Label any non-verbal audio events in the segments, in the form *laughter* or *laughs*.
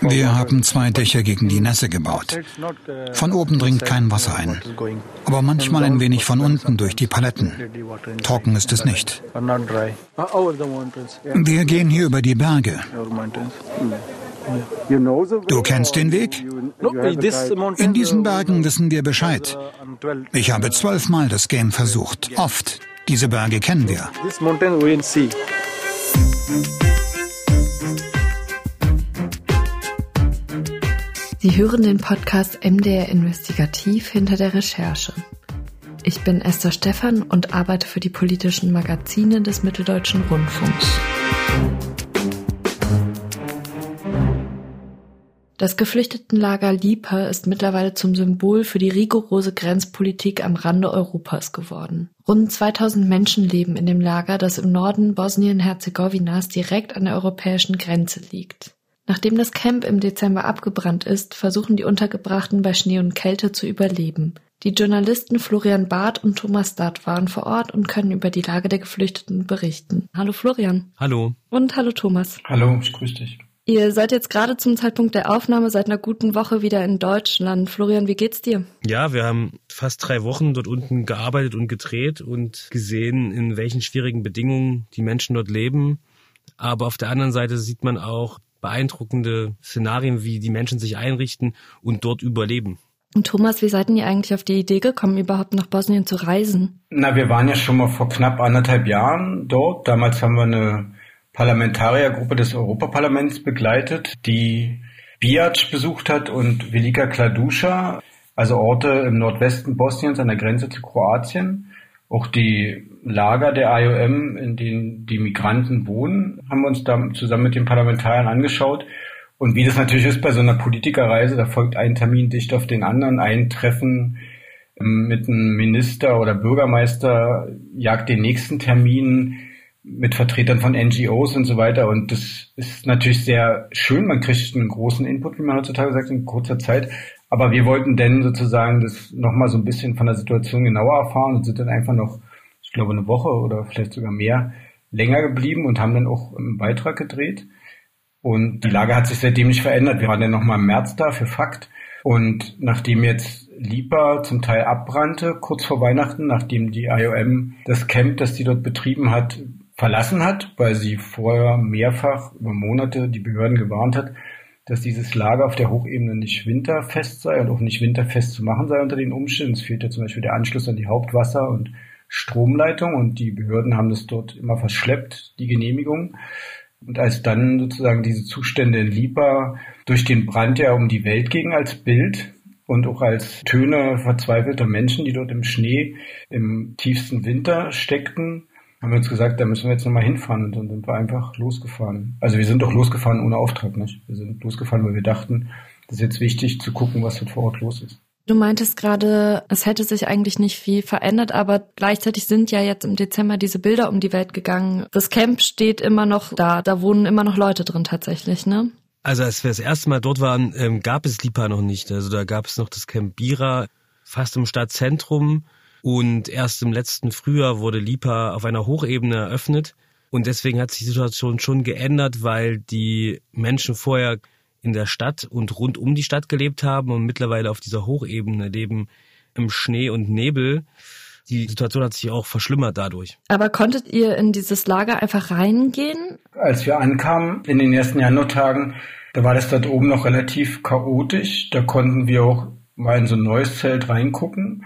Wir haben zwei Dächer gegen die Nässe gebaut. Von oben dringt kein Wasser ein, aber manchmal ein wenig von unten durch die Paletten. Trocken ist es nicht. Wir gehen hier über die Berge. Du kennst den Weg? In diesen Bergen wissen wir Bescheid. Ich habe zwölfmal das Game versucht. Oft. Diese Berge kennen wir. Sie hören den Podcast MDR Investigativ hinter der Recherche. Ich bin Esther Stephan und arbeite für die politischen Magazine des Mitteldeutschen Rundfunks. Das Geflüchtetenlager Lipa ist mittlerweile zum Symbol für die rigorose Grenzpolitik am Rande Europas geworden. Rund 2000 Menschen leben in dem Lager, das im Norden Bosnien-Herzegowinas direkt an der europäischen Grenze liegt. Nachdem das Camp im Dezember abgebrannt ist, versuchen die Untergebrachten bei Schnee und Kälte zu überleben. Die Journalisten Florian Barth und Thomas Dart waren vor Ort und können über die Lage der Geflüchteten berichten. Hallo Florian. Hallo. Und hallo Thomas. Hallo, ich grüße dich. Ihr seid jetzt gerade zum Zeitpunkt der Aufnahme seit einer guten Woche wieder in Deutschland. Florian, wie geht's dir? Ja, wir haben fast drei Wochen dort unten gearbeitet und gedreht und gesehen, in welchen schwierigen Bedingungen die Menschen dort leben. Aber auf der anderen Seite sieht man auch, beeindruckende Szenarien, wie die Menschen sich einrichten und dort überleben. Und Thomas, wie seid ihr eigentlich auf die Idee gekommen, überhaupt nach Bosnien zu reisen? Na, wir waren ja schon mal vor knapp anderthalb Jahren dort. Damals haben wir eine Parlamentariergruppe des Europaparlaments begleitet, die Biac besucht hat und Velika Kladuša, also Orte im Nordwesten Bosniens an der Grenze zu Kroatien. Auch die Lager der IOM, in denen die Migranten wohnen, haben wir uns da zusammen mit den Parlamentariern angeschaut. Und wie das natürlich ist bei so einer Politikerreise, da folgt ein Termin dicht auf den anderen, ein Treffen ähm, mit einem Minister oder Bürgermeister jagt den nächsten Termin mit Vertretern von NGOs und so weiter. Und das ist natürlich sehr schön. Man kriegt einen großen Input, wie man heutzutage sagt, in kurzer Zeit. Aber wir wollten denn sozusagen das nochmal so ein bisschen von der Situation genauer erfahren und sind dann einfach noch ich glaube, eine Woche oder vielleicht sogar mehr länger geblieben und haben dann auch einen Beitrag gedreht. Und die Lage hat sich seitdem nicht verändert. Wir waren dann nochmal im März da für Fakt. Und nachdem jetzt Lipa zum Teil abbrannte, kurz vor Weihnachten, nachdem die IOM das Camp, das die dort betrieben hat, verlassen hat, weil sie vorher mehrfach über Monate die Behörden gewarnt hat, dass dieses Lager auf der Hochebene nicht winterfest sei und auch nicht winterfest zu machen sei unter den Umständen. Es fehlt ja zum Beispiel der Anschluss an die Hauptwasser- und Stromleitung und die Behörden haben das dort immer verschleppt, die Genehmigung. Und als dann sozusagen diese Zustände in Lipa durch den Brand ja um die Welt gingen als Bild und auch als Töne verzweifelter Menschen, die dort im Schnee im tiefsten Winter steckten, haben wir uns gesagt, da müssen wir jetzt nochmal hinfahren und dann sind wir einfach losgefahren. Also wir sind doch losgefahren ohne Auftrag, nicht? Wir sind losgefahren, weil wir dachten, das ist jetzt wichtig zu gucken, was dort vor Ort los ist. Du meintest gerade, es hätte sich eigentlich nicht viel verändert, aber gleichzeitig sind ja jetzt im Dezember diese Bilder um die Welt gegangen. Das Camp steht immer noch da, da wohnen immer noch Leute drin tatsächlich, ne? Also als wir das erste Mal dort waren, ähm, gab es Lipa noch nicht. Also da gab es noch das Camp Bira fast im Stadtzentrum und erst im letzten Frühjahr wurde Lipa auf einer Hochebene eröffnet. Und deswegen hat sich die Situation schon geändert, weil die Menschen vorher in der Stadt und rund um die Stadt gelebt haben und mittlerweile auf dieser Hochebene leben im Schnee und Nebel. Die Situation hat sich auch verschlimmert dadurch. Aber konntet ihr in dieses Lager einfach reingehen? Als wir ankamen in den ersten Januartagen, da war das dort oben noch relativ chaotisch. Da konnten wir auch mal in so ein neues Zelt reingucken.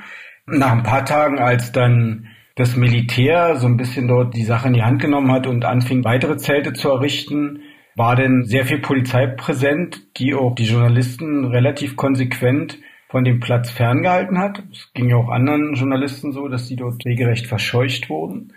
Nach ein paar Tagen, als dann das Militär so ein bisschen dort die Sache in die Hand genommen hat und anfing, weitere Zelte zu errichten, war denn sehr viel Polizei präsent, die auch die Journalisten relativ konsequent von dem Platz ferngehalten hat. Es ging ja auch anderen Journalisten so, dass die dort regelrecht verscheucht wurden.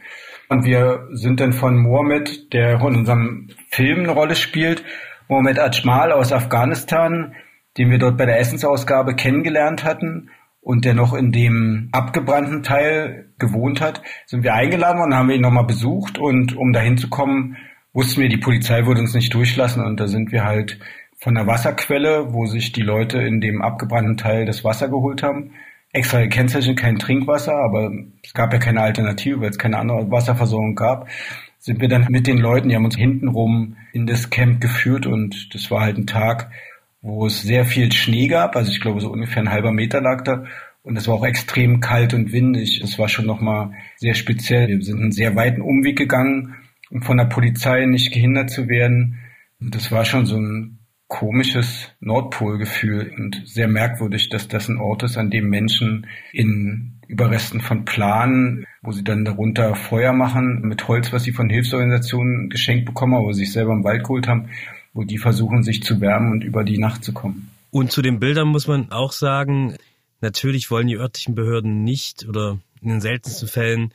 Und wir sind dann von Mohammed, der in unserem Film eine Rolle spielt, Mohammed Ajmal aus Afghanistan, den wir dort bei der Essensausgabe kennengelernt hatten und der noch in dem abgebrannten Teil gewohnt hat, sind wir eingeladen worden, haben wir ihn nochmal besucht und um dahin zu kommen, wussten wir, die Polizei würde uns nicht durchlassen und da sind wir halt von der Wasserquelle, wo sich die Leute in dem abgebrannten Teil das Wasser geholt haben. Extra gekennzeichnet kein Trinkwasser, aber es gab ja keine Alternative, weil es keine andere Wasserversorgung gab. sind wir dann mit den Leuten, die haben uns hintenrum in das Camp geführt und das war halt ein Tag, wo es sehr viel Schnee gab. Also ich glaube, so ungefähr ein halber Meter lag da. Und es war auch extrem kalt und windig. Es war schon nochmal sehr speziell. Wir sind einen sehr weiten Umweg gegangen, um von der Polizei nicht gehindert zu werden. Und das war schon so ein komisches Nordpolgefühl und sehr merkwürdig, dass das ein Ort ist, an dem Menschen in Überresten von Planen, wo sie dann darunter Feuer machen mit Holz, was sie von Hilfsorganisationen geschenkt bekommen, aber sich selber im Wald geholt haben, wo die versuchen, sich zu wärmen und über die Nacht zu kommen. Und zu den Bildern muss man auch sagen, natürlich wollen die örtlichen Behörden nicht oder in den seltensten Fällen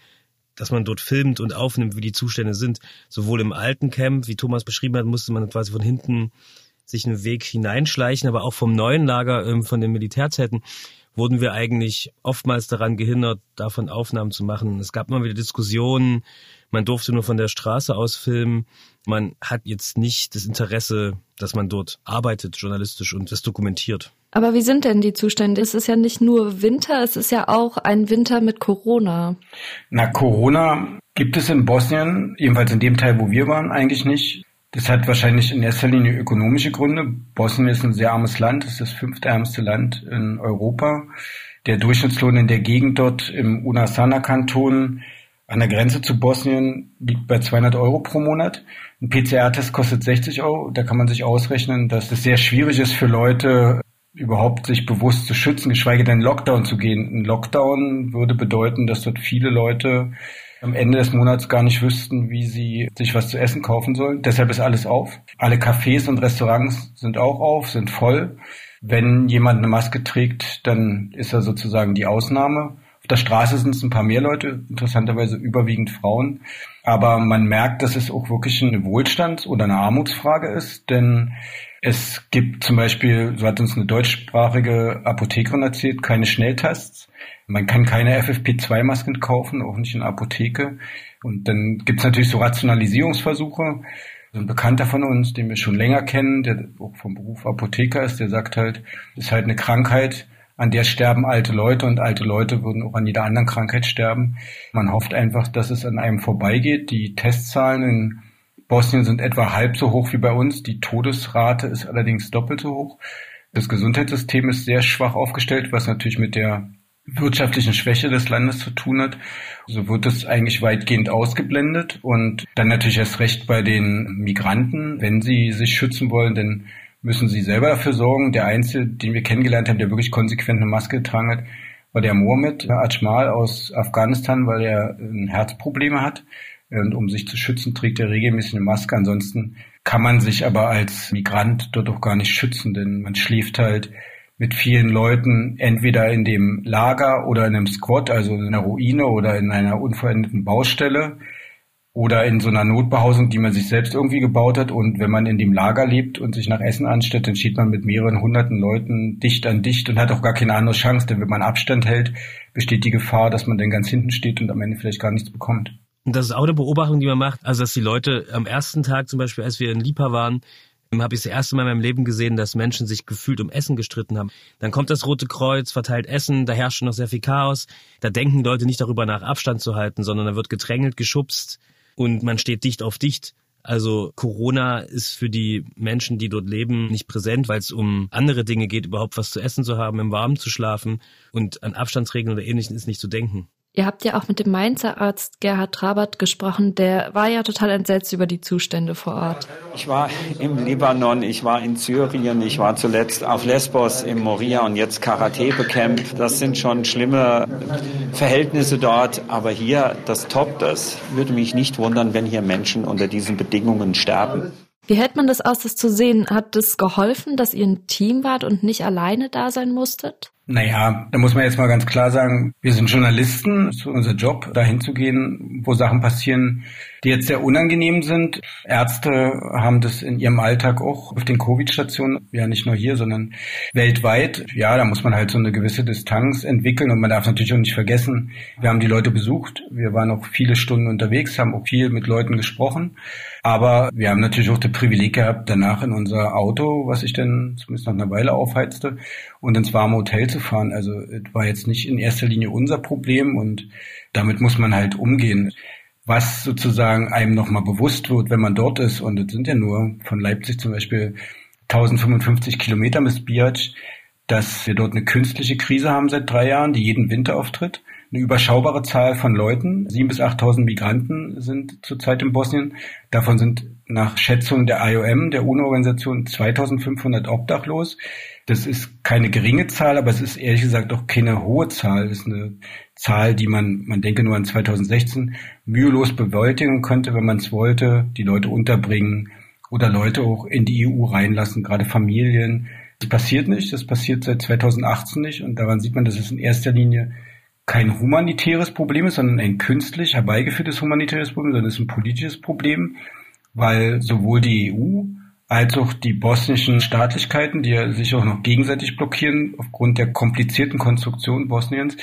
dass man dort filmt und aufnimmt, wie die Zustände sind. Sowohl im alten Camp, wie Thomas beschrieben hat, musste man quasi von hinten sich einen Weg hineinschleichen, aber auch vom neuen Lager, ähm, von den Militärzeiten, wurden wir eigentlich oftmals daran gehindert, davon Aufnahmen zu machen. Es gab immer wieder Diskussionen, man durfte nur von der Straße aus filmen. Man hat jetzt nicht das Interesse, dass man dort arbeitet, journalistisch und das dokumentiert. Aber wie sind denn die Zustände? Es ist ja nicht nur Winter, es ist ja auch ein Winter mit Corona. Na, Corona gibt es in Bosnien, jedenfalls in dem Teil, wo wir waren, eigentlich nicht. Das hat wahrscheinlich in erster Linie ökonomische Gründe. Bosnien ist ein sehr armes Land, es ist das fünftärmste Land in Europa. Der Durchschnittslohn in der Gegend dort im Unasana-Kanton an der Grenze zu Bosnien liegt bei 200 Euro pro Monat. Ein PCR-Test kostet 60 Euro. Da kann man sich ausrechnen, dass es sehr schwierig ist für Leute, überhaupt sich bewusst zu schützen, geschweige denn Lockdown zu gehen. Ein Lockdown würde bedeuten, dass dort viele Leute am Ende des Monats gar nicht wüssten, wie sie sich was zu essen kaufen sollen. Deshalb ist alles auf. Alle Cafés und Restaurants sind auch auf, sind voll. Wenn jemand eine Maske trägt, dann ist er sozusagen die Ausnahme. Auf der Straße sind es ein paar mehr Leute, interessanterweise überwiegend Frauen. Aber man merkt, dass es auch wirklich eine Wohlstands- oder eine Armutsfrage ist, denn es gibt zum Beispiel, so hat uns eine deutschsprachige Apothekerin erzählt, keine Schnelltests. Man kann keine FFP2-Masken kaufen, auch nicht in der Apotheke. Und dann gibt es natürlich so Rationalisierungsversuche. ein Bekannter von uns, den wir schon länger kennen, der auch vom Beruf Apotheker ist, der sagt halt, ist halt eine Krankheit, an der sterben alte Leute und alte Leute würden auch an jeder anderen Krankheit sterben. Man hofft einfach, dass es an einem vorbeigeht. Die Testzahlen in Bosnien sind etwa halb so hoch wie bei uns. Die Todesrate ist allerdings doppelt so hoch. Das Gesundheitssystem ist sehr schwach aufgestellt, was natürlich mit der wirtschaftlichen Schwäche des Landes zu tun hat. So wird es eigentlich weitgehend ausgeblendet und dann natürlich erst recht bei den Migranten, wenn sie sich schützen wollen, denn müssen sie selber dafür sorgen. Der Einzige, den wir kennengelernt haben, der wirklich konsequent eine Maske getragen hat, war der Mohammed Ajmal aus Afghanistan, weil er Herzprobleme hat. Und um sich zu schützen, trägt er regelmäßig eine Maske. Ansonsten kann man sich aber als Migrant dort auch gar nicht schützen, denn man schläft halt mit vielen Leuten entweder in dem Lager oder in einem Squat, also in einer Ruine oder in einer unverendeten Baustelle oder in so einer Notbehausung, die man sich selbst irgendwie gebaut hat. Und wenn man in dem Lager lebt und sich nach Essen anstellt, dann steht man mit mehreren hunderten Leuten dicht an dicht und hat auch gar keine andere Chance, denn wenn man Abstand hält, besteht die Gefahr, dass man dann ganz hinten steht und am Ende vielleicht gar nichts bekommt. Und das ist auch eine Beobachtung, die man macht, also dass die Leute am ersten Tag zum Beispiel, als wir in Lipa waren, habe ich das erste Mal in meinem Leben gesehen, dass Menschen sich gefühlt um Essen gestritten haben. Dann kommt das Rote Kreuz, verteilt Essen, da herrscht schon noch sehr viel Chaos. Da denken Leute nicht darüber nach, Abstand zu halten, sondern da wird gedrängelt, geschubst und man steht dicht auf dicht. Also Corona ist für die Menschen, die dort leben, nicht präsent, weil es um andere Dinge geht, überhaupt was zu essen zu haben, im Warmen zu schlafen und an Abstandsregeln oder ähnlichen ist nicht zu denken. Ihr habt ja auch mit dem Mainzer Arzt Gerhard Trabert gesprochen. Der war ja total entsetzt über die Zustände vor Ort. Ich war im Libanon, ich war in Syrien, ich war zuletzt auf Lesbos im Moria und jetzt Karatepe-Camp. Das sind schon schlimme Verhältnisse dort. Aber hier, das toppt das. Würde mich nicht wundern, wenn hier Menschen unter diesen Bedingungen sterben. Wie hält man das aus, das zu sehen? Hat es geholfen, dass ihr ein Team wart und nicht alleine da sein musstet? Naja, da muss man jetzt mal ganz klar sagen, wir sind Journalisten, es ist unser Job, dahin zu gehen, wo Sachen passieren, die jetzt sehr unangenehm sind. Ärzte haben das in ihrem Alltag auch auf den Covid-Stationen, ja nicht nur hier, sondern weltweit. Ja, da muss man halt so eine gewisse Distanz entwickeln und man darf natürlich auch nicht vergessen, wir haben die Leute besucht, wir waren auch viele Stunden unterwegs, haben auch viel mit Leuten gesprochen. Aber wir haben natürlich auch das Privileg gehabt, danach in unser Auto, was ich dann zumindest nach einer Weile aufheizte, und ins warme Hotel zu fahren. Also es war jetzt nicht in erster Linie unser Problem und damit muss man halt umgehen. was sozusagen einem nochmal bewusst wird, wenn man dort ist. Und es sind ja nur von Leipzig zum Beispiel 1055 Kilometer bis Biatsch, dass wir dort eine künstliche Krise haben seit drei Jahren, die jeden Winter auftritt. Eine überschaubare Zahl von Leuten, sieben bis 8.000 Migranten sind zurzeit in Bosnien. Davon sind nach Schätzung der IOM, der UNO-Organisation, 2.500 obdachlos. Das ist keine geringe Zahl, aber es ist ehrlich gesagt auch keine hohe Zahl. Es ist eine Zahl, die man, man denke nur an 2016, mühelos bewältigen könnte, wenn man es wollte, die Leute unterbringen oder Leute auch in die EU reinlassen, gerade Familien. Das passiert nicht, das passiert seit 2018 nicht und daran sieht man, dass es in erster Linie kein humanitäres Problem ist, sondern ein künstlich herbeigeführtes humanitäres Problem, sondern es ist ein politisches Problem, weil sowohl die EU als auch die bosnischen Staatlichkeiten, die sich auch noch gegenseitig blockieren aufgrund der komplizierten Konstruktion Bosniens,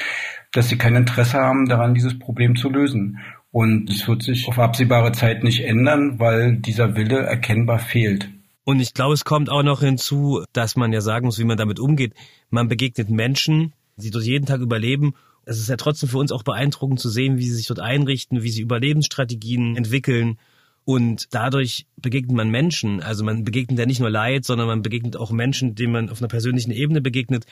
dass sie kein Interesse haben daran, dieses Problem zu lösen. Und es wird sich auf absehbare Zeit nicht ändern, weil dieser Wille erkennbar fehlt. Und ich glaube, es kommt auch noch hinzu, dass man ja sagen muss, wie man damit umgeht. Man begegnet Menschen, die dort jeden Tag überleben. Es ist ja trotzdem für uns auch beeindruckend zu sehen, wie sie sich dort einrichten, wie sie Überlebensstrategien entwickeln. Und dadurch begegnet man Menschen. Also man begegnet ja nicht nur Leid, sondern man begegnet auch Menschen, denen man auf einer persönlichen Ebene begegnet.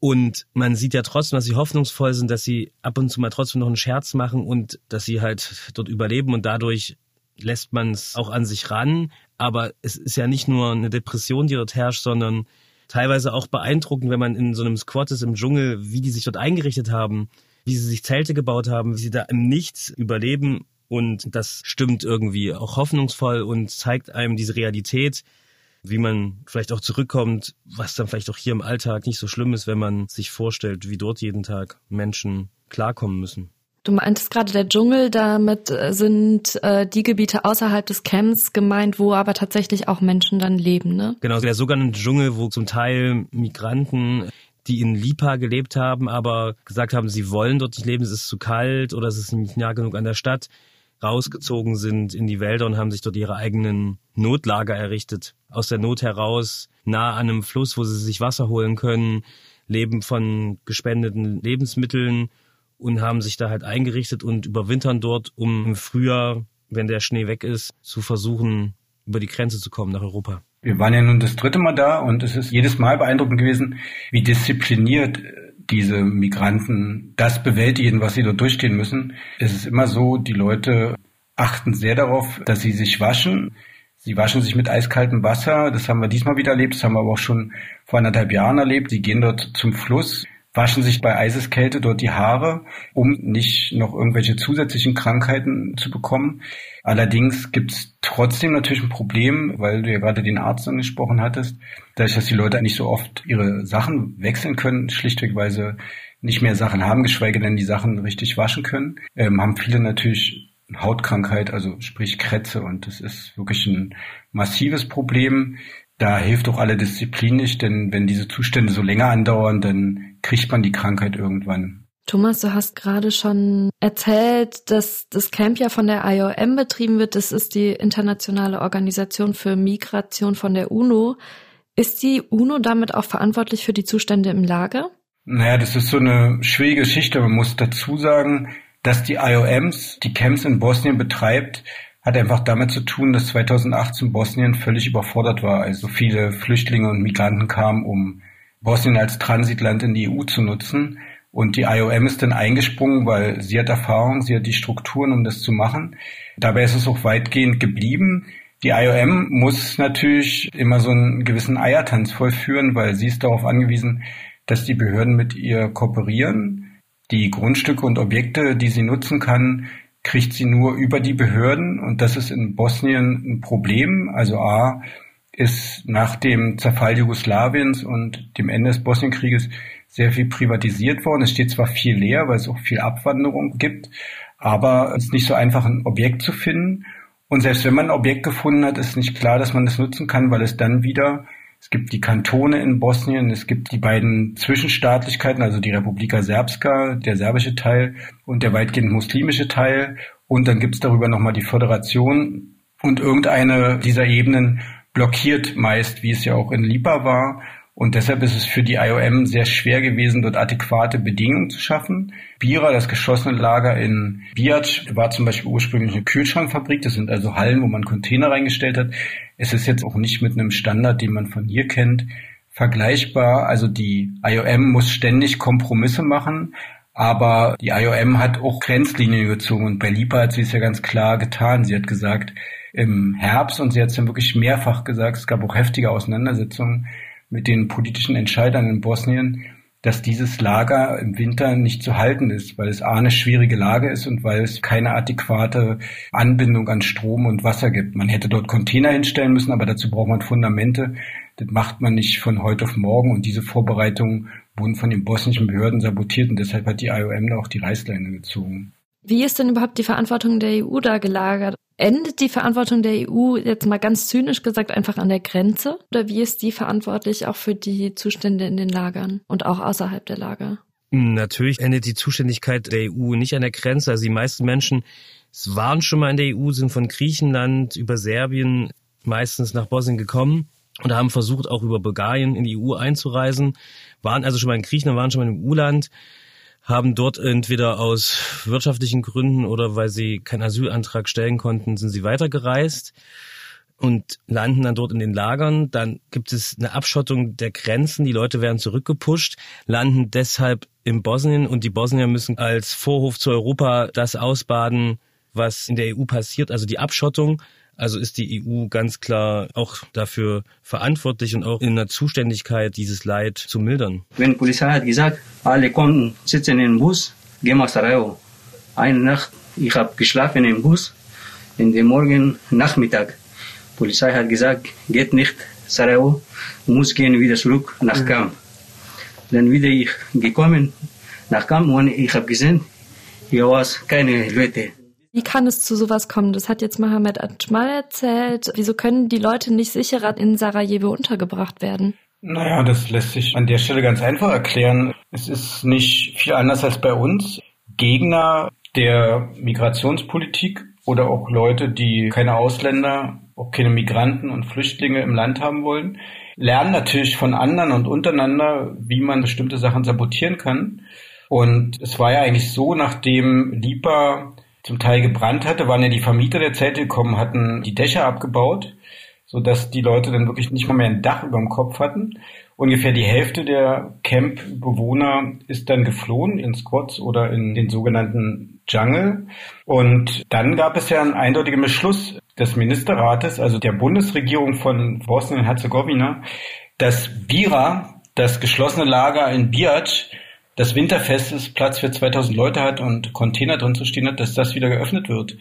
Und man sieht ja trotzdem, dass sie hoffnungsvoll sind, dass sie ab und zu mal trotzdem noch einen Scherz machen und dass sie halt dort überleben und dadurch lässt man es auch an sich ran. Aber es ist ja nicht nur eine Depression, die dort herrscht, sondern teilweise auch beeindruckend, wenn man in so einem Squat ist im Dschungel, wie die sich dort eingerichtet haben, wie sie sich Zelte gebaut haben, wie sie da im Nichts überleben und das stimmt irgendwie auch hoffnungsvoll und zeigt einem diese Realität, wie man vielleicht auch zurückkommt, was dann vielleicht auch hier im Alltag nicht so schlimm ist, wenn man sich vorstellt, wie dort jeden Tag Menschen klarkommen müssen. Du meintest gerade der Dschungel, damit äh, sind äh, die Gebiete außerhalb des Camps gemeint, wo aber tatsächlich auch Menschen dann leben, ne? Genau, der sogenannte Dschungel, wo zum Teil Migranten die in Lipa gelebt haben, aber gesagt haben, sie wollen dort nicht leben, es ist zu kalt oder es ist nicht nah genug an der Stadt, rausgezogen sind in die Wälder und haben sich dort ihre eigenen Notlager errichtet. Aus der Not heraus, nah an einem Fluss, wo sie sich Wasser holen können, leben von gespendeten Lebensmitteln und haben sich da halt eingerichtet und überwintern dort, um im Frühjahr, wenn der Schnee weg ist, zu versuchen, über die Grenze zu kommen nach Europa. Wir waren ja nun das dritte Mal da und es ist jedes Mal beeindruckend gewesen, wie diszipliniert diese Migranten das bewältigen, was sie dort durchstehen müssen. Es ist immer so, die Leute achten sehr darauf, dass sie sich waschen. Sie waschen sich mit eiskaltem Wasser. Das haben wir diesmal wieder erlebt. Das haben wir aber auch schon vor anderthalb Jahren erlebt. Sie gehen dort zum Fluss, waschen sich bei Eiseskälte dort die Haare, um nicht noch irgendwelche zusätzlichen Krankheiten zu bekommen. Allerdings gibt es trotzdem natürlich ein Problem, weil du ja gerade den Arzt angesprochen hattest, dadurch, dass die Leute nicht so oft ihre Sachen wechseln können, schlichtwegweise nicht mehr Sachen haben, geschweige denn die Sachen richtig waschen können, ähm, haben viele natürlich Hautkrankheit, also sprich Krätze und das ist wirklich ein massives Problem. Da hilft auch alle Disziplin nicht, denn wenn diese Zustände so länger andauern, dann kriegt man die Krankheit irgendwann. Thomas, du hast gerade schon erzählt, dass das Camp ja von der IOM betrieben wird. Das ist die internationale Organisation für Migration von der UNO. Ist die UNO damit auch verantwortlich für die Zustände im Lager? Naja, das ist so eine schwierige Geschichte. Man muss dazu sagen, dass die IOMs die Camps in Bosnien betreibt, hat einfach damit zu tun, dass 2018 Bosnien völlig überfordert war. Also viele Flüchtlinge und Migranten kamen, um Bosnien als Transitland in die EU zu nutzen. Und die IOM ist dann eingesprungen, weil sie hat Erfahrung, sie hat die Strukturen, um das zu machen. Dabei ist es auch weitgehend geblieben. Die IOM muss natürlich immer so einen gewissen Eiertanz vollführen, weil sie ist darauf angewiesen, dass die Behörden mit ihr kooperieren. Die Grundstücke und Objekte, die sie nutzen kann, kriegt sie nur über die Behörden und das ist in Bosnien ein Problem. Also A ist nach dem Zerfall Jugoslawiens und dem Ende des Bosnienkrieges sehr viel privatisiert worden. Es steht zwar viel leer, weil es auch viel Abwanderung gibt, aber es ist nicht so einfach, ein Objekt zu finden. Und selbst wenn man ein Objekt gefunden hat, ist nicht klar, dass man das nutzen kann, weil es dann wieder es gibt die Kantone in Bosnien, es gibt die beiden Zwischenstaatlichkeiten, also die Republika Serbska, der serbische Teil und der weitgehend muslimische Teil. Und dann gibt es darüber nochmal die Föderation. Und irgendeine dieser Ebenen blockiert meist, wie es ja auch in Lipa war. Und deshalb ist es für die IOM sehr schwer gewesen, dort adäquate Bedingungen zu schaffen. Bira, das geschlossene Lager in Biac, war zum Beispiel ursprünglich eine Kühlschrankfabrik. Das sind also Hallen, wo man Container reingestellt hat. Es ist jetzt auch nicht mit einem Standard, den man von hier kennt, vergleichbar. Also die IOM muss ständig Kompromisse machen. Aber die IOM hat auch Grenzlinien gezogen und bei LIPA hat sie es ja ganz klar getan. Sie hat gesagt, im Herbst und sie hat es dann wirklich mehrfach gesagt, es gab auch heftige Auseinandersetzungen mit den politischen Entscheidern in Bosnien, dass dieses Lager im Winter nicht zu halten ist, weil es A eine schwierige Lage ist und weil es keine adäquate Anbindung an Strom und Wasser gibt. Man hätte dort Container hinstellen müssen, aber dazu braucht man Fundamente. Das macht man nicht von heute auf morgen und diese Vorbereitungen wurden von den bosnischen Behörden sabotiert und deshalb hat die IOM da auch die Reißleine gezogen. Wie ist denn überhaupt die Verantwortung der EU da gelagert? Endet die Verantwortung der EU jetzt mal ganz zynisch gesagt einfach an der Grenze? Oder wie ist die verantwortlich auch für die Zustände in den Lagern und auch außerhalb der Lager? Natürlich endet die Zuständigkeit der EU nicht an der Grenze. Also die meisten Menschen waren schon mal in der EU, sind von Griechenland über Serbien meistens nach Bosnien gekommen und haben versucht, auch über Bulgarien in die EU einzureisen, waren also schon mal in Griechenland, waren schon mal im EU-Land, haben dort entweder aus wirtschaftlichen Gründen oder weil sie keinen Asylantrag stellen konnten, sind sie weitergereist und landen dann dort in den Lagern. Dann gibt es eine Abschottung der Grenzen. Die Leute werden zurückgepusht, landen deshalb in Bosnien und die Bosnier müssen als Vorhof zu Europa das ausbaden, was in der EU passiert, also die Abschottung. Also ist die EU ganz klar auch dafür verantwortlich und auch in der Zuständigkeit, dieses Leid zu mildern. Wenn die Polizei hat gesagt, alle konnten sitzen im Bus, gehen nach Sarajevo. Eine Nacht, ich habe geschlafen im Bus, in dem Morgen Nachmittag. Die Polizei hat gesagt, geht nicht Sarajevo, muss gehen wieder zurück nach Kam. Dann wieder ich gekommen nach Kam und ich habe gesehen, hier war keine Leute. Wie kann es zu sowas kommen? Das hat jetzt Mohammed Atmal erzählt. Wieso können die Leute nicht sicherer in Sarajevo untergebracht werden? Naja, das lässt sich an der Stelle ganz einfach erklären. Es ist nicht viel anders als bei uns. Gegner der Migrationspolitik oder auch Leute, die keine Ausländer, auch keine Migranten und Flüchtlinge im Land haben wollen, lernen natürlich von anderen und untereinander, wie man bestimmte Sachen sabotieren kann. Und es war ja eigentlich so, nachdem Lipa zum Teil gebrannt hatte, waren ja die Vermieter der Zelte gekommen, hatten die Dächer abgebaut, so dass die Leute dann wirklich nicht mal mehr ein Dach über dem Kopf hatten. Ungefähr die Hälfte der Camp-Bewohner ist dann geflohen in Squats oder in den sogenannten Jungle. Und dann gab es ja einen eindeutigen Beschluss des Ministerrates, also der Bundesregierung von Bosnien-Herzegowina, dass Bira, das geschlossene Lager in Biac, das Winterfest Platz für 2000 Leute hat und Container drin zu stehen hat, dass das wieder geöffnet wird.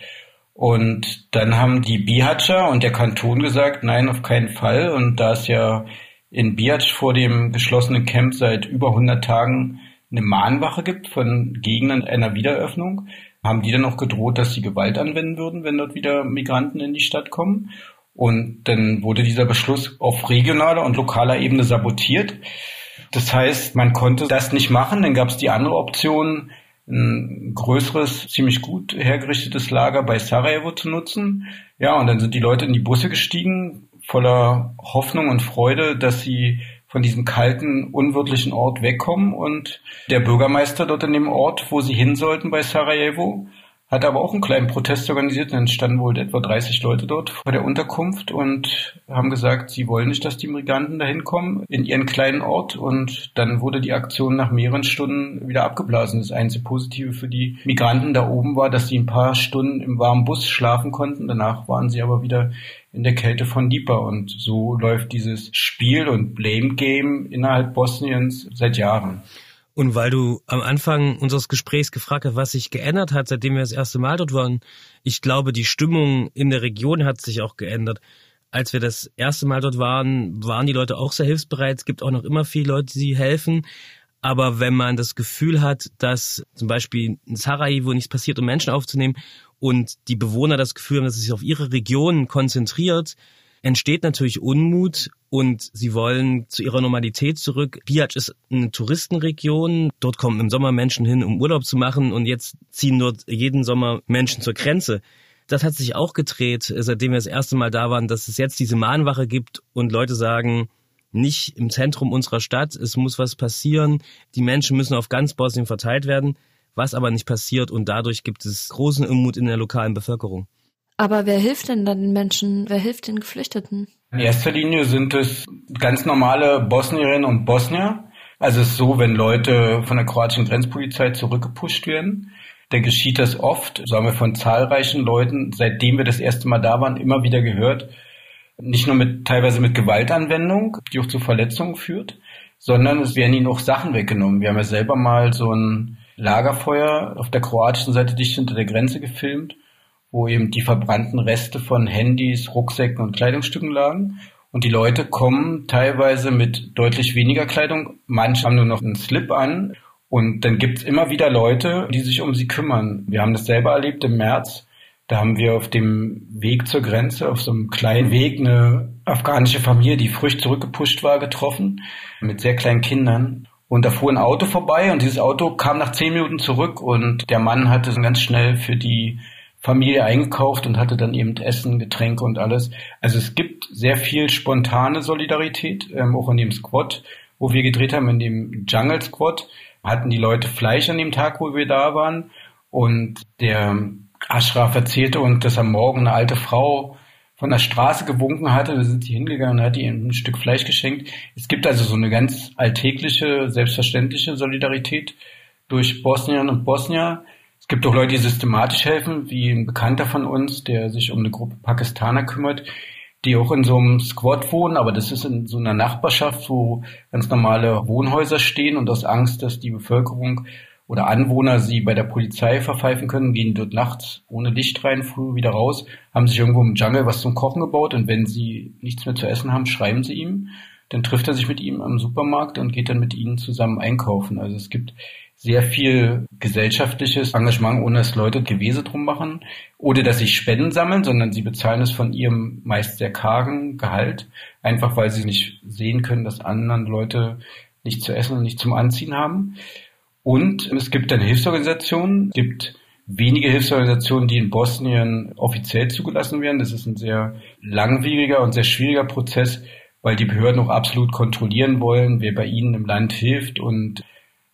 Und dann haben die Bihatscher und der Kanton gesagt, nein, auf keinen Fall. Und da es ja in Bihac vor dem geschlossenen Camp seit über 100 Tagen eine Mahnwache gibt von Gegnern einer Wiederöffnung, haben die dann auch gedroht, dass sie Gewalt anwenden würden, wenn dort wieder Migranten in die Stadt kommen. Und dann wurde dieser Beschluss auf regionaler und lokaler Ebene sabotiert. Das heißt, man konnte das nicht machen. Dann gab es die andere Option, ein größeres, ziemlich gut hergerichtetes Lager bei Sarajevo zu nutzen. Ja, und dann sind die Leute in die Busse gestiegen, voller Hoffnung und Freude, dass sie von diesem kalten, unwirtlichen Ort wegkommen. Und der Bürgermeister dort in dem Ort, wo sie hin sollten bei Sarajevo, hat aber auch einen kleinen Protest organisiert. Dann standen wohl etwa 30 Leute dort vor der Unterkunft und haben gesagt, sie wollen nicht, dass die Migranten dahin kommen in ihren kleinen Ort. Und dann wurde die Aktion nach mehreren Stunden wieder abgeblasen. Das einzige Positive für die Migranten da oben war, dass sie ein paar Stunden im warmen Bus schlafen konnten. Danach waren sie aber wieder in der Kälte von Lipa. Und so läuft dieses Spiel und Blame Game innerhalb Bosniens seit Jahren. Und weil du am Anfang unseres Gesprächs gefragt hast, was sich geändert hat, seitdem wir das erste Mal dort waren, ich glaube, die Stimmung in der Region hat sich auch geändert. Als wir das erste Mal dort waren, waren die Leute auch sehr hilfsbereit. Es gibt auch noch immer viele Leute, die helfen. Aber wenn man das Gefühl hat, dass zum Beispiel in Sarajevo nichts passiert, um Menschen aufzunehmen und die Bewohner das Gefühl haben, dass es sich auf ihre Region konzentriert, entsteht natürlich Unmut und sie wollen zu ihrer Normalität zurück. Biac ist eine Touristenregion. Dort kommen im Sommer Menschen hin, um Urlaub zu machen und jetzt ziehen dort jeden Sommer Menschen zur Grenze. Das hat sich auch gedreht, seitdem wir das erste Mal da waren, dass es jetzt diese Mahnwache gibt und Leute sagen, nicht im Zentrum unserer Stadt. Es muss was passieren. Die Menschen müssen auf ganz Bosnien verteilt werden, was aber nicht passiert und dadurch gibt es großen Unmut in der lokalen Bevölkerung. Aber wer hilft denn dann den Menschen? Wer hilft den Geflüchteten? In erster Linie sind es ganz normale Bosnierinnen und Bosnier. Also es ist so, wenn Leute von der kroatischen Grenzpolizei zurückgepusht werden, dann geschieht das oft, so haben wir von zahlreichen Leuten, seitdem wir das erste Mal da waren, immer wieder gehört, nicht nur mit teilweise mit Gewaltanwendung, die auch zu Verletzungen führt, sondern es werden ihnen auch Sachen weggenommen. Wir haben ja selber mal so ein Lagerfeuer auf der kroatischen Seite dicht hinter der Grenze gefilmt, wo eben die verbrannten Reste von Handys, Rucksäcken und Kleidungsstücken lagen. Und die Leute kommen teilweise mit deutlich weniger Kleidung. Manche haben nur noch einen Slip an. Und dann gibt's immer wieder Leute, die sich um sie kümmern. Wir haben das selber erlebt im März. Da haben wir auf dem Weg zur Grenze, auf so einem kleinen Weg, eine afghanische Familie, die frisch zurückgepusht war, getroffen, mit sehr kleinen Kindern. Und da fuhr ein Auto vorbei und dieses Auto kam nach zehn Minuten zurück und der Mann hatte ganz schnell für die Familie eingekauft und hatte dann eben Essen, Getränke und alles. Also es gibt sehr viel spontane Solidarität, ähm, auch in dem Squad, wo wir gedreht haben, in dem Jungle Squad, hatten die Leute Fleisch an dem Tag, wo wir da waren. Und der Ashraf erzählte uns, dass am Morgen eine alte Frau von der Straße gewunken hatte. Da sind sie hingegangen und hat ihr ein Stück Fleisch geschenkt. Es gibt also so eine ganz alltägliche, selbstverständliche Solidarität durch Bosnien und Bosnier. Es gibt auch Leute, die systematisch helfen, wie ein Bekannter von uns, der sich um eine Gruppe Pakistaner kümmert, die auch in so einem Squad wohnen, aber das ist in so einer Nachbarschaft, wo ganz normale Wohnhäuser stehen und aus Angst, dass die Bevölkerung oder Anwohner sie bei der Polizei verpfeifen können, gehen dort nachts ohne Licht rein, früh wieder raus, haben sich irgendwo im Jungle was zum Kochen gebaut und wenn sie nichts mehr zu essen haben, schreiben sie ihm. Dann trifft er sich mit ihm am Supermarkt und geht dann mit ihnen zusammen einkaufen. Also es gibt sehr viel gesellschaftliches Engagement, ohne dass Leute Gewese drum machen, oder dass sie Spenden sammeln, sondern sie bezahlen es von ihrem meist sehr kargen Gehalt, einfach weil sie nicht sehen können, dass anderen Leute nicht zu essen und nicht zum Anziehen haben. Und es gibt eine Hilfsorganisation, es gibt wenige Hilfsorganisationen, die in Bosnien offiziell zugelassen werden. Das ist ein sehr langwieriger und sehr schwieriger Prozess, weil die Behörden auch absolut kontrollieren wollen, wer bei ihnen im Land hilft. Und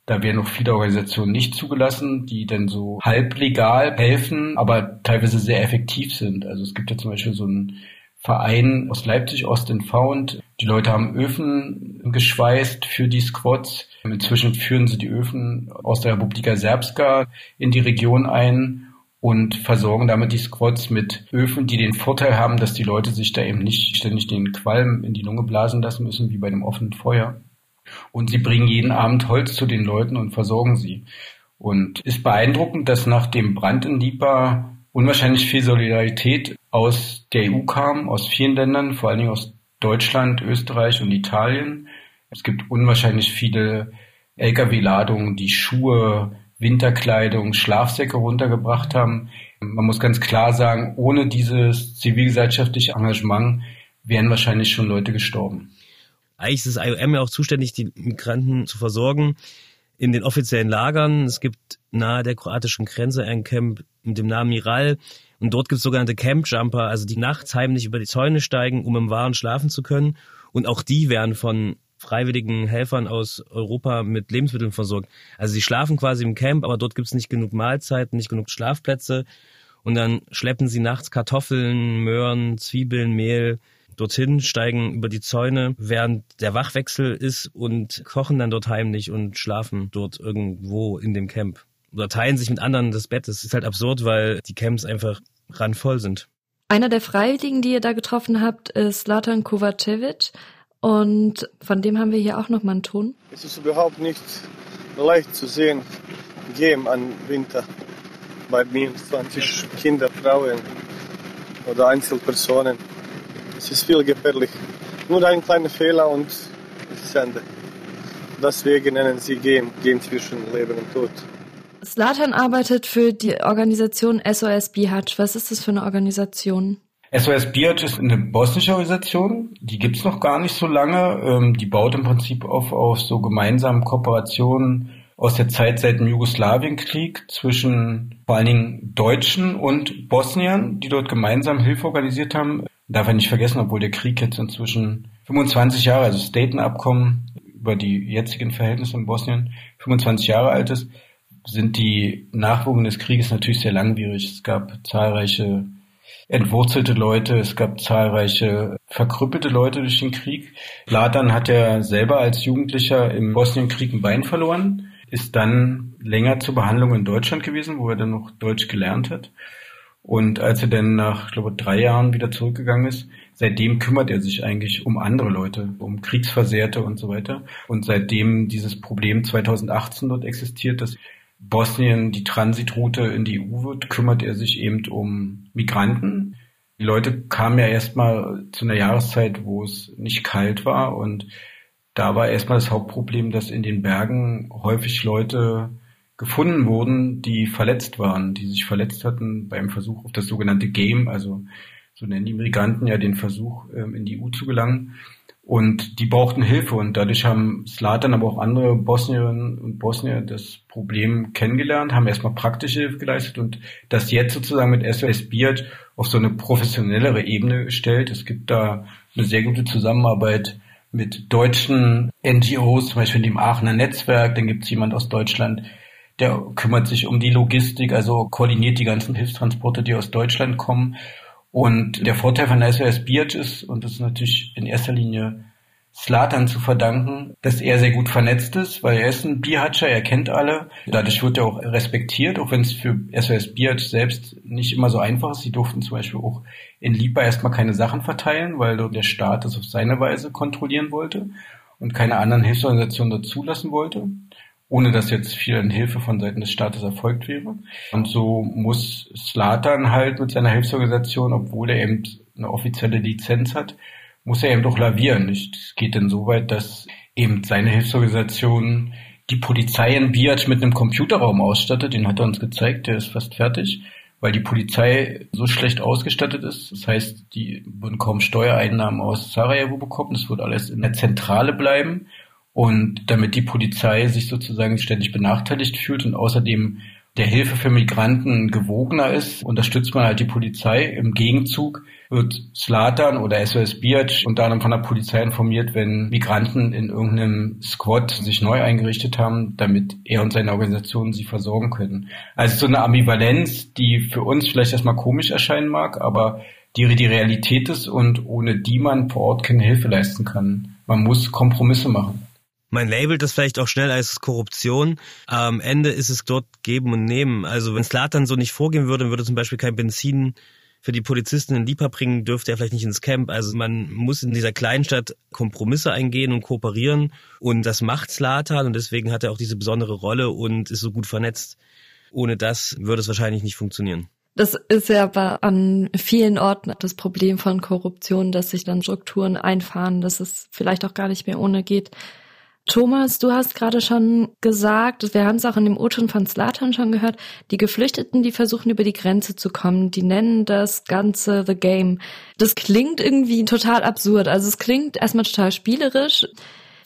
da werden noch viele Organisationen nicht zugelassen, die dann so halblegal helfen, aber teilweise sehr effektiv sind. Also es gibt ja zum Beispiel so einen Verein aus Leipzig, Ost Found. Die Leute haben Öfen geschweißt für die Squads. Inzwischen führen sie die Öfen aus der Republika Serbska in die Region ein und versorgen damit die Squads mit Öfen, die den Vorteil haben, dass die Leute sich da eben nicht ständig den Qualm in die Lunge blasen lassen müssen, wie bei einem offenen Feuer. Und sie bringen jeden Abend Holz zu den Leuten und versorgen sie. Und ist beeindruckend, dass nach dem Brand in Lipa unwahrscheinlich viel Solidarität aus der EU kam, aus vielen Ländern, vor allen Dingen aus Deutschland, Österreich und Italien. Es gibt unwahrscheinlich viele Lkw-Ladungen, die Schuhe, Winterkleidung, Schlafsäcke runtergebracht haben. Man muss ganz klar sagen, ohne dieses zivilgesellschaftliche Engagement wären wahrscheinlich schon Leute gestorben. Eigentlich ist das IOM ja auch zuständig, die Migranten zu versorgen in den offiziellen Lagern. Es gibt nahe der kroatischen Grenze ein Camp mit dem Namen Miral. Und dort gibt es sogenannte Campjumper, also die nachts heimlich über die Zäune steigen, um im Waren schlafen zu können. Und auch die werden von freiwilligen Helfern aus Europa mit Lebensmitteln versorgt. Also sie schlafen quasi im Camp, aber dort gibt es nicht genug Mahlzeiten, nicht genug Schlafplätze. Und dann schleppen sie nachts Kartoffeln, Möhren, Zwiebeln, Mehl dorthin, steigen über die Zäune, während der Wachwechsel ist und kochen dann dort heimlich und schlafen dort irgendwo in dem Camp. Oder teilen sich mit anderen das Bett. Das ist halt absurd, weil die Camps einfach randvoll sind. Einer der Freiwilligen, die ihr da getroffen habt, ist Latan Kovacevic. Und von dem haben wir hier auch nochmal einen Ton. Es ist überhaupt nicht leicht zu sehen, gehen an Winter bei minus 20 Kinder, Frauen oder Einzelpersonen. Es ist viel gefährlich. Nur ein kleiner Fehler und es ist Ende. Deswegen nennen sie Game, Game zwischen Leben und Tod. Slatan arbeitet für die Organisation SOS Bihać. Was ist das für eine Organisation? SOS Bihać ist eine bosnische Organisation, die gibt's noch gar nicht so lange. Ähm, die baut im Prinzip auf, auf so gemeinsamen Kooperationen aus der Zeit seit dem Jugoslawienkrieg zwischen vor allen Dingen Deutschen und Bosniern, die dort gemeinsam Hilfe organisiert haben Darf er nicht vergessen, obwohl der Krieg jetzt inzwischen 25 Jahre, also Staten-Abkommen über die jetzigen Verhältnisse in Bosnien 25 Jahre alt ist, sind die Nachwirkungen des Krieges natürlich sehr langwierig. Es gab zahlreiche entwurzelte Leute, es gab zahlreiche verkrüppelte Leute durch den Krieg. Latan hat ja selber als Jugendlicher im Bosnienkrieg ein Bein verloren, ist dann länger zur Behandlung in Deutschland gewesen, wo er dann noch Deutsch gelernt hat. Und als er dann nach, ich glaube, drei Jahren wieder zurückgegangen ist, seitdem kümmert er sich eigentlich um andere Leute, um Kriegsversehrte und so weiter. Und seitdem dieses Problem 2018 dort existiert, dass Bosnien die Transitroute in die EU wird, kümmert er sich eben um Migranten. Die Leute kamen ja erstmal zu einer Jahreszeit, wo es nicht kalt war und da war erstmal das Hauptproblem, dass in den Bergen häufig Leute gefunden wurden, die verletzt waren, die sich verletzt hatten beim Versuch auf das sogenannte Game, also so nennen die Migranten ja den Versuch, ähm, in die EU zu gelangen. Und die brauchten Hilfe und dadurch haben Slatan, aber auch andere Bosnierinnen und Bosnier das Problem kennengelernt, haben erstmal praktische Hilfe geleistet und das jetzt sozusagen mit SOS Biat auf so eine professionellere Ebene gestellt. Es gibt da eine sehr gute Zusammenarbeit mit deutschen NGOs, zum Beispiel dem Aachener Netzwerk, dann gibt es jemand aus Deutschland, der kümmert sich um die Logistik, also koordiniert die ganzen Hilfstransporte, die aus Deutschland kommen und der Vorteil von SOS Birch ist, und das ist natürlich in erster Linie Slatan zu verdanken, dass er sehr gut vernetzt ist, weil er ist ein Bierhatscher, er kennt alle. Dadurch wird er auch respektiert, auch wenn es für SOS Birch selbst nicht immer so einfach ist. Sie durften zum Beispiel auch in Lipa erstmal keine Sachen verteilen, weil der Staat das auf seine Weise kontrollieren wollte und keine anderen Hilfsorganisationen dort zulassen wollte ohne dass jetzt viel an Hilfe von Seiten des Staates erfolgt wäre. Und so muss Slatan halt mit seiner Hilfsorganisation, obwohl er eben eine offizielle Lizenz hat, muss er eben doch lavieren. Es geht denn so weit, dass eben seine Hilfsorganisation die Polizei in Biat mit einem Computerraum ausstattet. Den hat er uns gezeigt, der ist fast fertig, weil die Polizei so schlecht ausgestattet ist. Das heißt, die würden kaum Steuereinnahmen aus Sarajevo bekommen. Das wird alles in der Zentrale bleiben. Und damit die Polizei sich sozusagen ständig benachteiligt fühlt und außerdem der Hilfe für Migranten gewogener ist, unterstützt man halt die Polizei. Im Gegenzug wird Slatan oder SOS Biatch unter anderem von der Polizei informiert, wenn Migranten in irgendeinem Squad sich neu eingerichtet haben, damit er und seine Organisation sie versorgen können. Also so eine Ambivalenz, die für uns vielleicht erstmal komisch erscheinen mag, aber die die Realität ist und ohne die man vor Ort keine Hilfe leisten kann. Man muss Kompromisse machen. Man labelt das vielleicht auch schnell als Korruption. Am Ende ist es dort geben und nehmen. Also wenn Slatan so nicht vorgehen würde, würde zum Beispiel kein Benzin für die Polizisten in Lipa bringen, dürfte er vielleicht nicht ins Camp. Also man muss in dieser Kleinstadt Kompromisse eingehen und kooperieren. Und das macht Slatan und deswegen hat er auch diese besondere Rolle und ist so gut vernetzt. Ohne das würde es wahrscheinlich nicht funktionieren. Das ist ja aber an vielen Orten das Problem von Korruption, dass sich dann Strukturen einfahren, dass es vielleicht auch gar nicht mehr ohne geht. Thomas, du hast gerade schon gesagt, wir haben es auch in dem O-Ton von Slatan schon gehört, die Geflüchteten, die versuchen über die Grenze zu kommen, die nennen das Ganze The Game. Das klingt irgendwie total absurd. Also es klingt erstmal total spielerisch.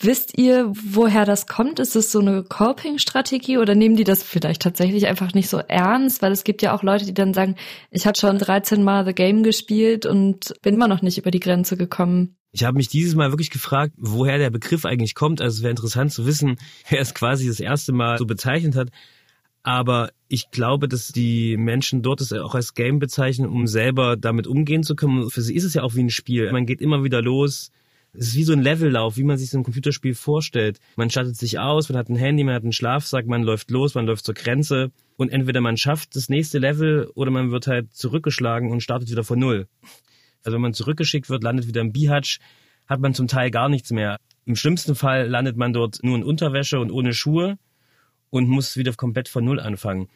Wisst ihr, woher das kommt? Ist es so eine Coping-Strategie oder nehmen die das vielleicht tatsächlich einfach nicht so ernst? Weil es gibt ja auch Leute, die dann sagen, ich habe schon 13 Mal The Game gespielt und bin immer noch nicht über die Grenze gekommen. Ich habe mich dieses Mal wirklich gefragt, woher der Begriff eigentlich kommt. Also es wäre interessant zu wissen, *laughs* wer es quasi das erste Mal so bezeichnet hat. Aber ich glaube, dass die Menschen dort es auch als Game bezeichnen, um selber damit umgehen zu können. Für sie ist es ja auch wie ein Spiel. Man geht immer wieder los. Es ist wie so ein Levellauf, wie man sich so ein Computerspiel vorstellt. Man schattet sich aus, man hat ein Handy, man hat einen Schlafsack, man läuft los, man läuft zur Grenze und entweder man schafft das nächste Level oder man wird halt zurückgeschlagen und startet wieder von Null. Also wenn man zurückgeschickt wird, landet wieder im Bihatsch, hat man zum Teil gar nichts mehr. Im schlimmsten Fall landet man dort nur in Unterwäsche und ohne Schuhe und muss wieder komplett von Null anfangen.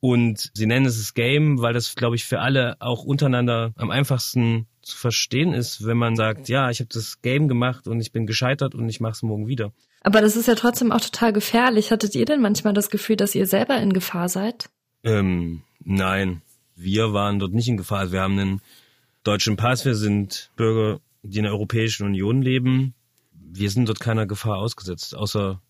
Und sie nennen es das Game, weil das, glaube ich, für alle auch untereinander am einfachsten zu verstehen ist, wenn man sagt, ja, ich habe das Game gemacht und ich bin gescheitert und ich mache es morgen wieder. Aber das ist ja trotzdem auch total gefährlich. Hattet ihr denn manchmal das Gefühl, dass ihr selber in Gefahr seid? Ähm, nein, wir waren dort nicht in Gefahr. Wir haben einen deutschen Pass. Wir sind Bürger, die in der Europäischen Union leben. Wir sind dort keiner Gefahr ausgesetzt, außer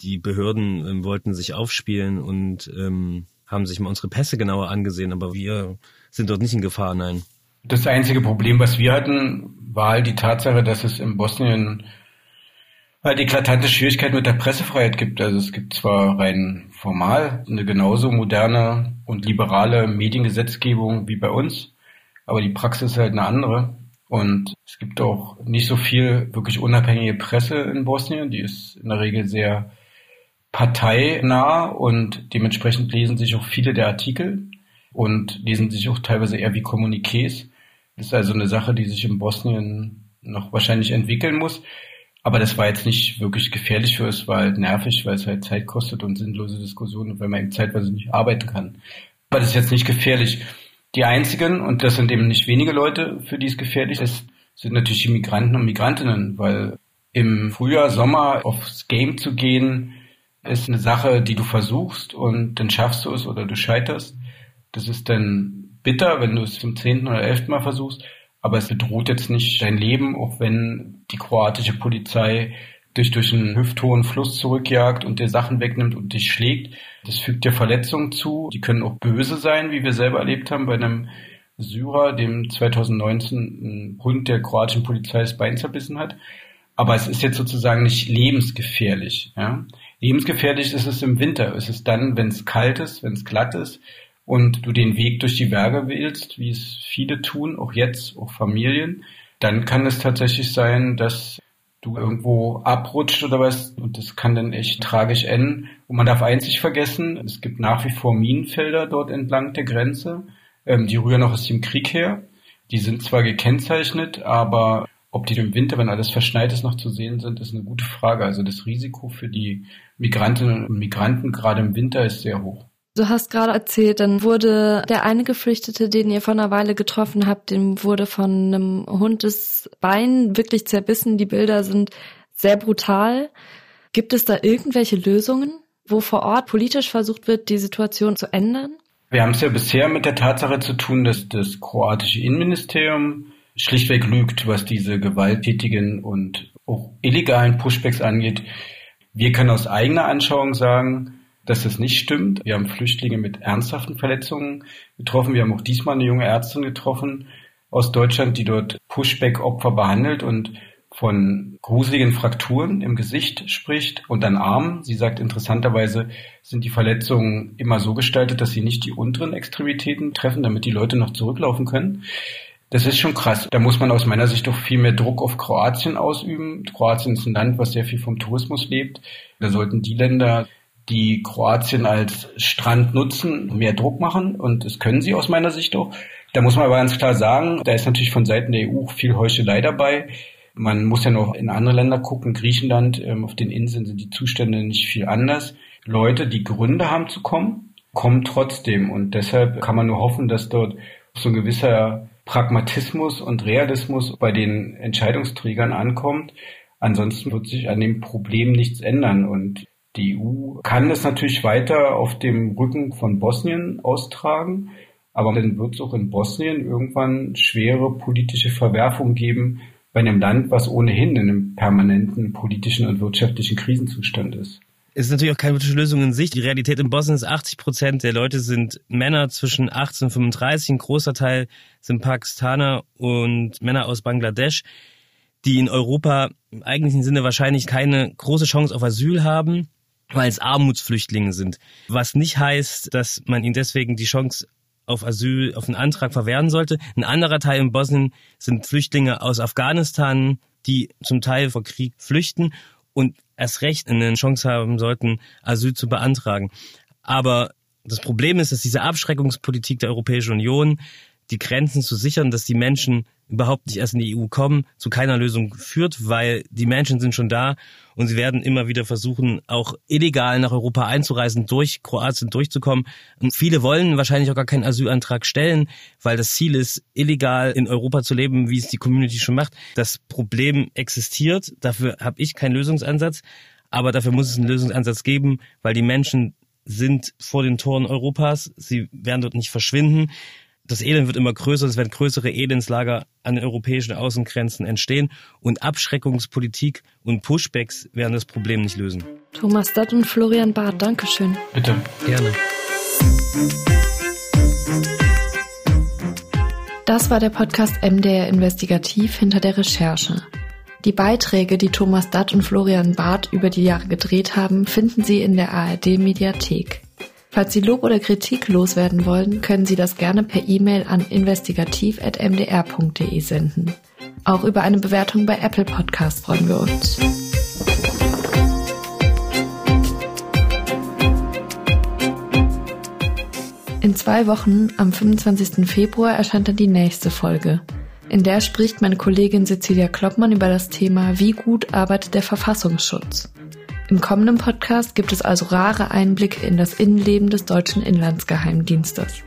die Behörden ähm, wollten sich aufspielen und ähm, haben sich mal unsere Pässe genauer angesehen, aber wir sind dort nicht in Gefahr, nein. Das einzige Problem, was wir hatten, war halt die Tatsache, dass es in Bosnien halt eklatante Schwierigkeiten mit der Pressefreiheit gibt. Also es gibt zwar rein formal eine genauso moderne und liberale Mediengesetzgebung wie bei uns, aber die Praxis ist halt eine andere. Und es gibt auch nicht so viel wirklich unabhängige Presse in Bosnien. Die ist in der Regel sehr parteinah und dementsprechend lesen sich auch viele der Artikel und lesen sich auch teilweise eher wie Kommuniqués. Das ist also eine Sache, die sich in Bosnien noch wahrscheinlich entwickeln muss. Aber das war jetzt nicht wirklich gefährlich für es, war halt nervig, weil es halt Zeit kostet und sinnlose Diskussionen, weil man eben zeitweise nicht arbeiten kann. Aber das ist jetzt nicht gefährlich. Die einzigen, und das sind eben nicht wenige Leute, für die es gefährlich ist, sind natürlich die Migranten und Migrantinnen, weil im Frühjahr, Sommer aufs Game zu gehen, ist eine Sache, die du versuchst und dann schaffst du es oder du scheiterst. Das ist dann bitter, wenn du es zum zehnten oder elften Mal versuchst. Aber es bedroht jetzt nicht dein Leben, auch wenn die kroatische Polizei dich durch einen hüfthohen Fluss zurückjagt und dir Sachen wegnimmt und dich schlägt. Das fügt dir Verletzungen zu. Die können auch böse sein, wie wir selber erlebt haben bei einem Syrer, dem 2019 ein Hund der kroatischen Polizei das Bein zerbissen hat. Aber es ist jetzt sozusagen nicht lebensgefährlich. Ja? Lebensgefährlich ist es im Winter. Es ist dann, wenn es kalt ist, wenn es glatt ist und du den Weg durch die Berge wählst, wie es viele tun, auch jetzt, auch Familien, dann kann es tatsächlich sein, dass du irgendwo abrutscht oder was und das kann dann echt tragisch enden. Und man darf nicht vergessen, es gibt nach wie vor Minenfelder dort entlang der Grenze, ähm, die rühren noch aus dem Krieg her. Die sind zwar gekennzeichnet, aber ob die im Winter, wenn alles verschneit ist, noch zu sehen sind, ist eine gute Frage. Also das Risiko für die Migrantinnen und Migranten gerade im Winter ist sehr hoch. Du hast gerade erzählt, dann wurde der eine Geflüchtete, den ihr vor einer Weile getroffen habt, dem wurde von einem Hund das Bein wirklich zerbissen. Die Bilder sind sehr brutal. Gibt es da irgendwelche Lösungen, wo vor Ort politisch versucht wird, die Situation zu ändern? Wir haben es ja bisher mit der Tatsache zu tun, dass das kroatische Innenministerium schlichtweg lügt, was diese gewalttätigen und auch illegalen Pushbacks angeht. Wir können aus eigener Anschauung sagen, dass das nicht stimmt. Wir haben Flüchtlinge mit ernsthaften Verletzungen getroffen. Wir haben auch diesmal eine junge Ärztin getroffen aus Deutschland, die dort Pushback-Opfer behandelt und von gruseligen Frakturen im Gesicht spricht und an Armen. Sie sagt, interessanterweise sind die Verletzungen immer so gestaltet, dass sie nicht die unteren Extremitäten treffen, damit die Leute noch zurücklaufen können. Das ist schon krass. Da muss man aus meiner Sicht doch viel mehr Druck auf Kroatien ausüben. Kroatien ist ein Land, was sehr viel vom Tourismus lebt. Da sollten die Länder die Kroatien als Strand nutzen, mehr Druck machen und das können sie aus meiner Sicht auch. Da muss man aber ganz klar sagen, da ist natürlich von Seiten der EU viel Heuchelei dabei. Man muss ja noch in andere Länder gucken. Griechenland, ähm, auf den Inseln sind die Zustände nicht viel anders. Leute, die Gründe haben zu kommen, kommen trotzdem. Und deshalb kann man nur hoffen, dass dort so ein gewisser Pragmatismus und Realismus bei den Entscheidungsträgern ankommt. Ansonsten wird sich an dem Problem nichts ändern. Und die EU kann das natürlich weiter auf dem Rücken von Bosnien austragen, aber dann wird es auch in Bosnien irgendwann schwere politische Verwerfungen geben bei einem Land, was ohnehin in einem permanenten politischen und wirtschaftlichen Krisenzustand ist. Es ist natürlich auch keine politische Lösung in Sicht. Die Realität in Bosnien ist 80 Prozent der Leute sind Männer zwischen 18 und 35. Ein großer Teil sind Pakistaner und Männer aus Bangladesch, die in Europa im eigentlichen Sinne wahrscheinlich keine große Chance auf Asyl haben weil es Armutsflüchtlinge sind. Was nicht heißt, dass man ihnen deswegen die Chance auf Asyl, auf einen Antrag verwehren sollte. Ein anderer Teil in Bosnien sind Flüchtlinge aus Afghanistan, die zum Teil vor Krieg flüchten und erst recht eine Chance haben sollten, Asyl zu beantragen. Aber das Problem ist, dass diese Abschreckungspolitik der Europäischen Union die Grenzen zu sichern, dass die Menschen überhaupt nicht erst in die EU kommen, zu keiner Lösung führt, weil die Menschen sind schon da und sie werden immer wieder versuchen, auch illegal nach Europa einzureisen, durch Kroatien durchzukommen. Und viele wollen wahrscheinlich auch gar keinen Asylantrag stellen, weil das Ziel ist, illegal in Europa zu leben, wie es die Community schon macht. Das Problem existiert, dafür habe ich keinen Lösungsansatz, aber dafür muss es einen Lösungsansatz geben, weil die Menschen sind vor den Toren Europas, sie werden dort nicht verschwinden das Elend wird immer größer, es werden größere Elendslager an den europäischen Außengrenzen entstehen und Abschreckungspolitik und Pushbacks werden das Problem nicht lösen. Thomas Datt und Florian Barth, Dankeschön. Bitte. Gerne. Das war der Podcast MDR Investigativ hinter der Recherche. Die Beiträge, die Thomas Datt und Florian Barth über die Jahre gedreht haben, finden Sie in der ARD Mediathek. Falls Sie Lob oder Kritik loswerden wollen, können Sie das gerne per E-Mail an investigativ.mdr.de senden. Auch über eine Bewertung bei Apple Podcast freuen wir uns. In zwei Wochen, am 25. Februar, erscheint dann die nächste Folge. In der spricht meine Kollegin Cecilia Kloppmann über das Thema Wie gut arbeitet der Verfassungsschutz? Im kommenden Podcast gibt es also rare Einblicke in das Innenleben des deutschen Inlandsgeheimdienstes.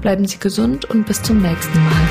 Bleiben Sie gesund und bis zum nächsten Mal.